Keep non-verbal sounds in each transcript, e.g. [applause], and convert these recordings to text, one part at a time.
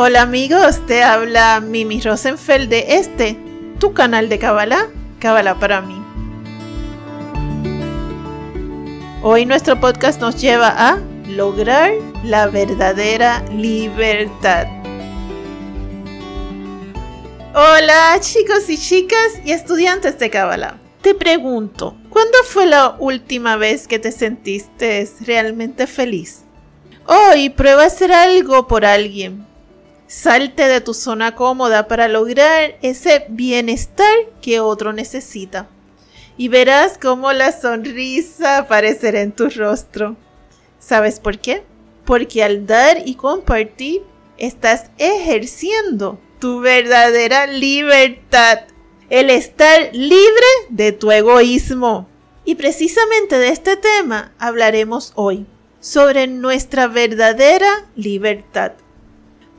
Hola amigos, te habla Mimi Rosenfeld de este, tu canal de Kabbalah, Kabbalah para mí. Hoy nuestro podcast nos lleva a lograr la verdadera libertad. Hola chicos y chicas y estudiantes de Kabbalah. Te pregunto, ¿cuándo fue la última vez que te sentiste realmente feliz? Hoy prueba a hacer algo por alguien, Salte de tu zona cómoda para lograr ese bienestar que otro necesita. Y verás cómo la sonrisa aparecerá en tu rostro. ¿Sabes por qué? Porque al dar y compartir estás ejerciendo tu verdadera libertad. El estar libre de tu egoísmo. Y precisamente de este tema hablaremos hoy, sobre nuestra verdadera libertad.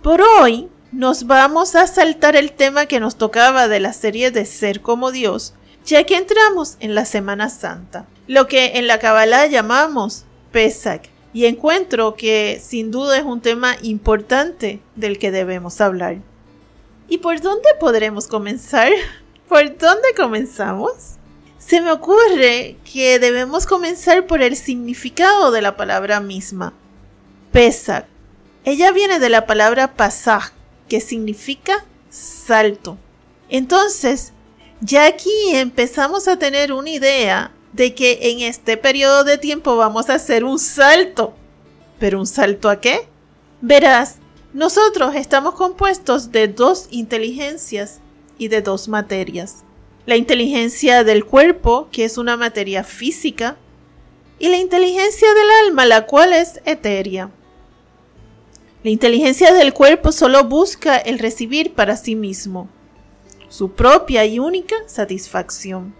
Por hoy nos vamos a saltar el tema que nos tocaba de la serie de Ser como Dios, ya que entramos en la Semana Santa, lo que en la Kabbalah llamamos Pesach, y encuentro que sin duda es un tema importante del que debemos hablar. ¿Y por dónde podremos comenzar? [laughs] ¿Por dónde comenzamos? Se me ocurre que debemos comenzar por el significado de la palabra misma. Pesach ella viene de la palabra pasaj, que significa salto. Entonces, ya aquí empezamos a tener una idea de que en este periodo de tiempo vamos a hacer un salto. ¿Pero un salto a qué? Verás, nosotros estamos compuestos de dos inteligencias y de dos materias. La inteligencia del cuerpo, que es una materia física, y la inteligencia del alma, la cual es etérea. La inteligencia del cuerpo solo busca el recibir para sí mismo, su propia y única satisfacción.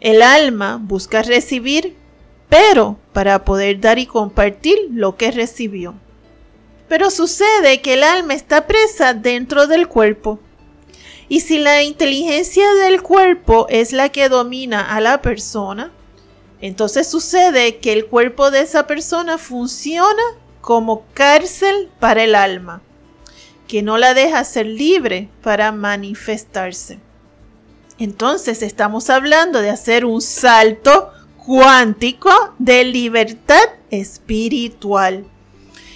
El alma busca recibir, pero para poder dar y compartir lo que recibió. Pero sucede que el alma está presa dentro del cuerpo. Y si la inteligencia del cuerpo es la que domina a la persona, entonces sucede que el cuerpo de esa persona funciona como cárcel para el alma, que no la deja ser libre para manifestarse. Entonces estamos hablando de hacer un salto cuántico de libertad espiritual,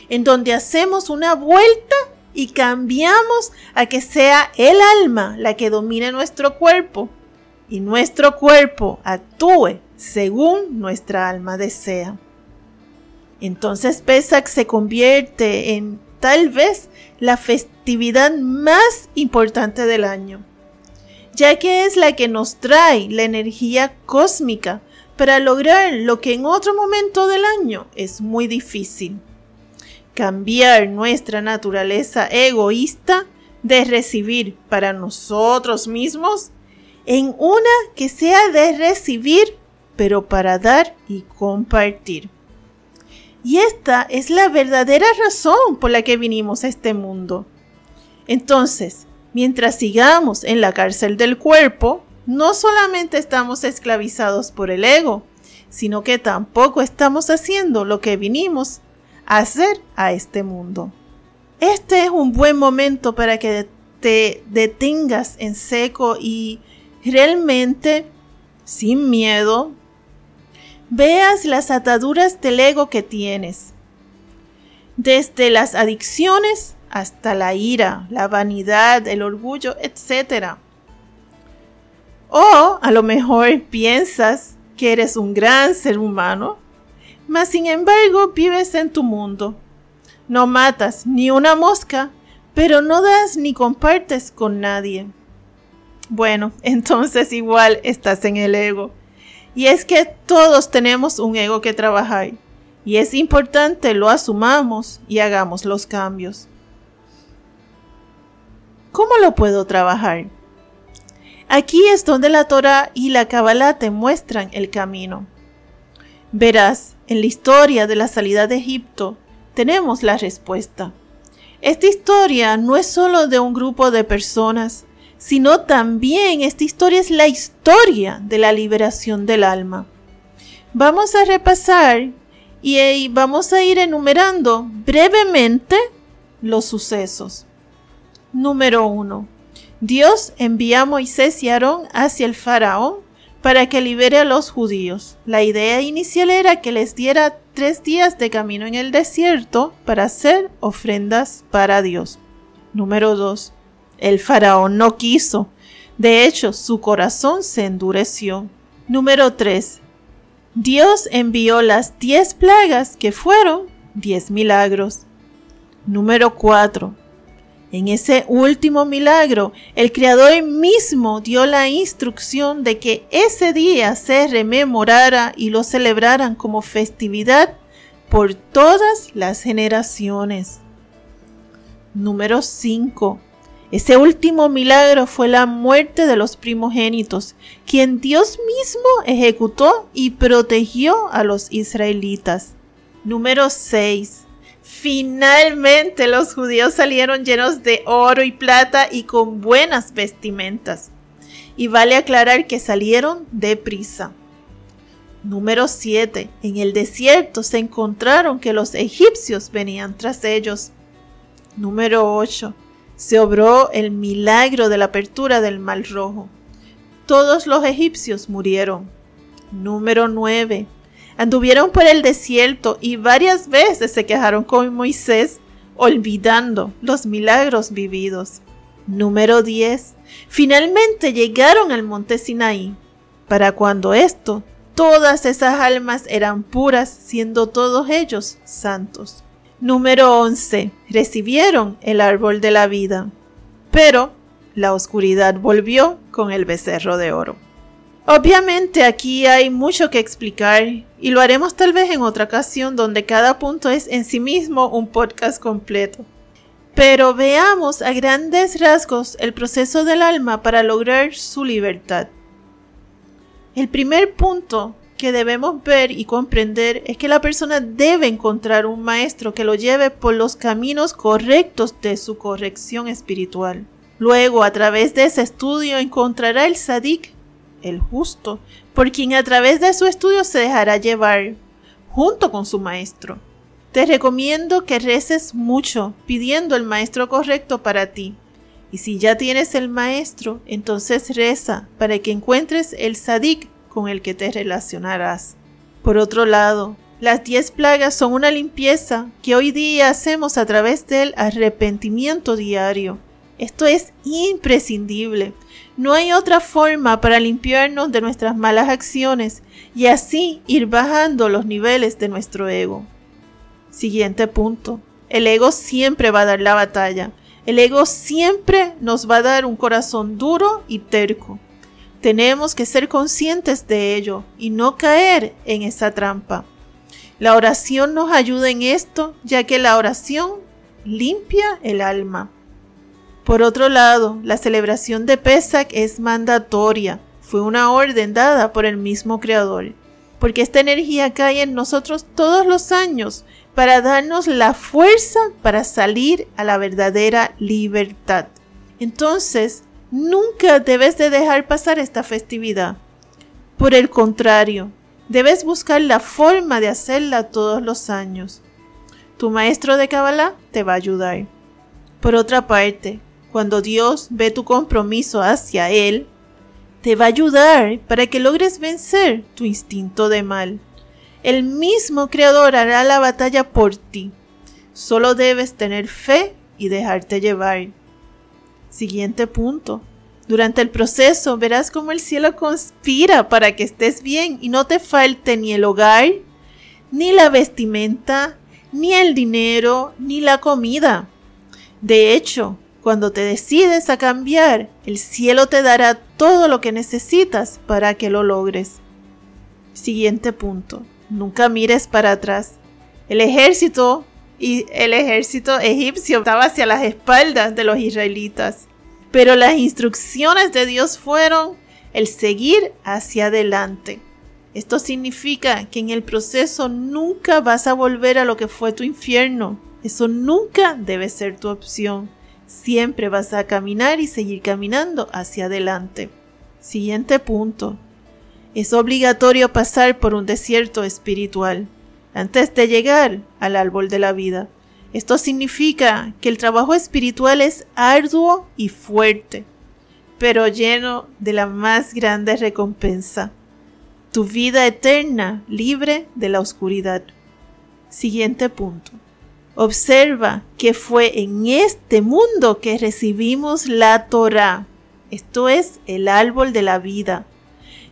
en donde hacemos una vuelta y cambiamos a que sea el alma la que domine nuestro cuerpo y nuestro cuerpo actúe según nuestra alma desea. Entonces Pesach se convierte en tal vez la festividad más importante del año, ya que es la que nos trae la energía cósmica para lograr lo que en otro momento del año es muy difícil. Cambiar nuestra naturaleza egoísta de recibir para nosotros mismos en una que sea de recibir, pero para dar y compartir. Y esta es la verdadera razón por la que vinimos a este mundo. Entonces, mientras sigamos en la cárcel del cuerpo, no solamente estamos esclavizados por el ego, sino que tampoco estamos haciendo lo que vinimos hacer a este mundo. Este es un buen momento para que te detengas en seco y realmente, sin miedo, veas las ataduras del ego que tienes, desde las adicciones hasta la ira, la vanidad, el orgullo, etc. O a lo mejor piensas que eres un gran ser humano, mas sin embargo vives en tu mundo. No matas ni una mosca, pero no das ni compartes con nadie. Bueno, [laughs] entonces igual estás en el ego. Y es que todos tenemos un ego que trabajar y es importante lo asumamos y hagamos los cambios. ¿Cómo lo puedo trabajar? Aquí es donde la Torah y la Kabbalah te muestran el camino. Verás, en la historia de la salida de Egipto tenemos la respuesta. Esta historia no es solo de un grupo de personas, sino también esta historia es la historia de la liberación del alma. Vamos a repasar y vamos a ir enumerando brevemente los sucesos. Número 1. Dios envía a Moisés y Aarón hacia el faraón para que libere a los judíos. La idea inicial era que les diera tres días de camino en el desierto para hacer ofrendas para Dios. Número 2. El faraón no quiso. De hecho, su corazón se endureció. Número 3. Dios envió las diez plagas que fueron diez milagros. Número 4. En ese último milagro, el Creador mismo dio la instrucción de que ese día se rememorara y lo celebraran como festividad por todas las generaciones. Número 5. Ese último milagro fue la muerte de los primogénitos, quien Dios mismo ejecutó y protegió a los israelitas. Número 6. Finalmente los judíos salieron llenos de oro y plata y con buenas vestimentas. Y vale aclarar que salieron deprisa. Número 7. En el desierto se encontraron que los egipcios venían tras ellos. Número 8 se obró el milagro de la apertura del Mar Rojo. Todos los egipcios murieron. Número 9. Anduvieron por el desierto y varias veces se quejaron con Moisés, olvidando los milagros vividos. Número 10. Finalmente llegaron al monte Sinaí, para cuando esto, todas esas almas eran puras, siendo todos ellos santos. Número 11. Recibieron el árbol de la vida. Pero la oscuridad volvió con el becerro de oro. Obviamente aquí hay mucho que explicar y lo haremos tal vez en otra ocasión donde cada punto es en sí mismo un podcast completo. Pero veamos a grandes rasgos el proceso del alma para lograr su libertad. El primer punto que debemos ver y comprender es que la persona debe encontrar un maestro que lo lleve por los caminos correctos de su corrección espiritual. Luego, a través de ese estudio, encontrará el sadik, el justo, por quien a través de su estudio se dejará llevar, junto con su maestro. Te recomiendo que reces mucho pidiendo el maestro correcto para ti. Y si ya tienes el maestro, entonces reza para que encuentres el sadik con el que te relacionarás. Por otro lado, las diez plagas son una limpieza que hoy día hacemos a través del arrepentimiento diario. Esto es imprescindible. No hay otra forma para limpiarnos de nuestras malas acciones y así ir bajando los niveles de nuestro ego. Siguiente punto. El ego siempre va a dar la batalla. El ego siempre nos va a dar un corazón duro y terco. Tenemos que ser conscientes de ello y no caer en esa trampa. La oración nos ayuda en esto, ya que la oración limpia el alma. Por otro lado, la celebración de Pesach es mandatoria, fue una orden dada por el mismo Creador, porque esta energía cae en nosotros todos los años para darnos la fuerza para salir a la verdadera libertad. Entonces, Nunca debes de dejar pasar esta festividad. Por el contrario, debes buscar la forma de hacerla todos los años. Tu maestro de Kabbalah te va a ayudar. Por otra parte, cuando Dios ve tu compromiso hacia Él, te va a ayudar para que logres vencer tu instinto de mal. El mismo Creador hará la batalla por ti. Solo debes tener fe y dejarte llevar. Siguiente punto. Durante el proceso verás cómo el cielo conspira para que estés bien y no te falte ni el hogar, ni la vestimenta, ni el dinero, ni la comida. De hecho, cuando te decides a cambiar, el cielo te dará todo lo que necesitas para que lo logres. Siguiente punto. Nunca mires para atrás. El ejército y el ejército egipcio estaba hacia las espaldas de los israelitas. Pero las instrucciones de Dios fueron el seguir hacia adelante. Esto significa que en el proceso nunca vas a volver a lo que fue tu infierno. Eso nunca debe ser tu opción. Siempre vas a caminar y seguir caminando hacia adelante. Siguiente punto. Es obligatorio pasar por un desierto espiritual antes de llegar al árbol de la vida. Esto significa que el trabajo espiritual es arduo y fuerte, pero lleno de la más grande recompensa. Tu vida eterna libre de la oscuridad. Siguiente punto. Observa que fue en este mundo que recibimos la Torah. Esto es el árbol de la vida.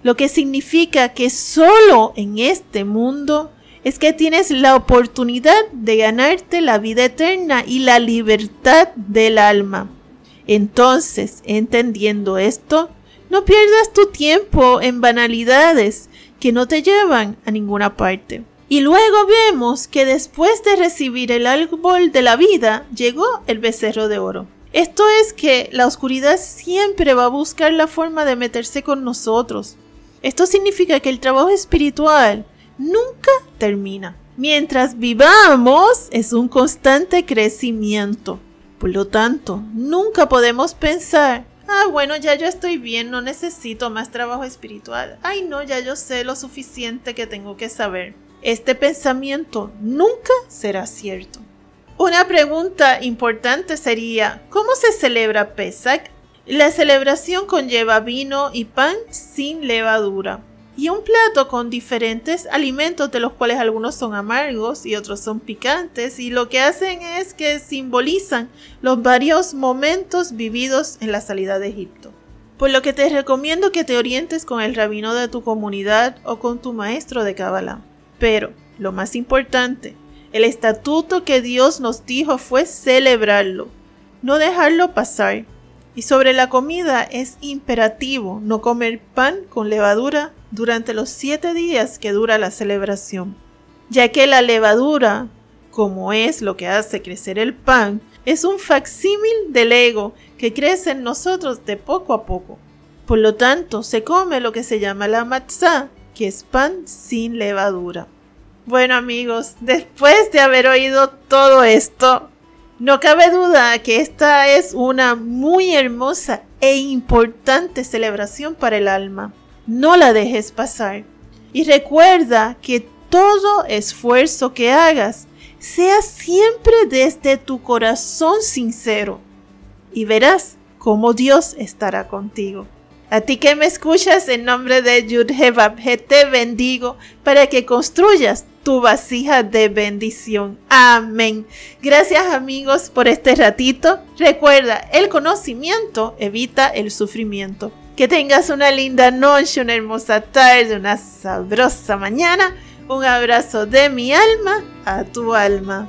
Lo que significa que solo en este mundo es que tienes la oportunidad de ganarte la vida eterna y la libertad del alma. Entonces, entendiendo esto, no pierdas tu tiempo en banalidades que no te llevan a ninguna parte. Y luego vemos que después de recibir el árbol de la vida, llegó el becerro de oro. Esto es que la oscuridad siempre va a buscar la forma de meterse con nosotros. Esto significa que el trabajo espiritual nunca termina. Mientras vivamos es un constante crecimiento. Por lo tanto, nunca podemos pensar, ah, bueno, ya yo estoy bien, no necesito más trabajo espiritual. Ay, no, ya yo sé lo suficiente que tengo que saber. Este pensamiento nunca será cierto. Una pregunta importante sería, ¿cómo se celebra Pesach? La celebración conlleva vino y pan sin levadura y un plato con diferentes alimentos de los cuales algunos son amargos y otros son picantes y lo que hacen es que simbolizan los varios momentos vividos en la salida de Egipto. Por lo que te recomiendo que te orientes con el rabino de tu comunidad o con tu maestro de Kabbalah. Pero, lo más importante, el estatuto que Dios nos dijo fue celebrarlo, no dejarlo pasar. Y sobre la comida es imperativo no comer pan con levadura durante los siete días que dura la celebración, ya que la levadura, como es lo que hace crecer el pan, es un facsímil del ego que crece en nosotros de poco a poco. Por lo tanto, se come lo que se llama la matzah, que es pan sin levadura. Bueno amigos, después de haber oído todo esto, no cabe duda que esta es una muy hermosa e importante celebración para el alma no la dejes pasar. Y recuerda que todo esfuerzo que hagas sea siempre desde tu corazón sincero y verás cómo Dios estará contigo. A ti que me escuchas en nombre de Yudhebab, te bendigo para que construyas tu vasija de bendición. Amén. Gracias amigos por este ratito. Recuerda, el conocimiento evita el sufrimiento. Que tengas una linda noche, una hermosa tarde, una sabrosa mañana. Un abrazo de mi alma a tu alma.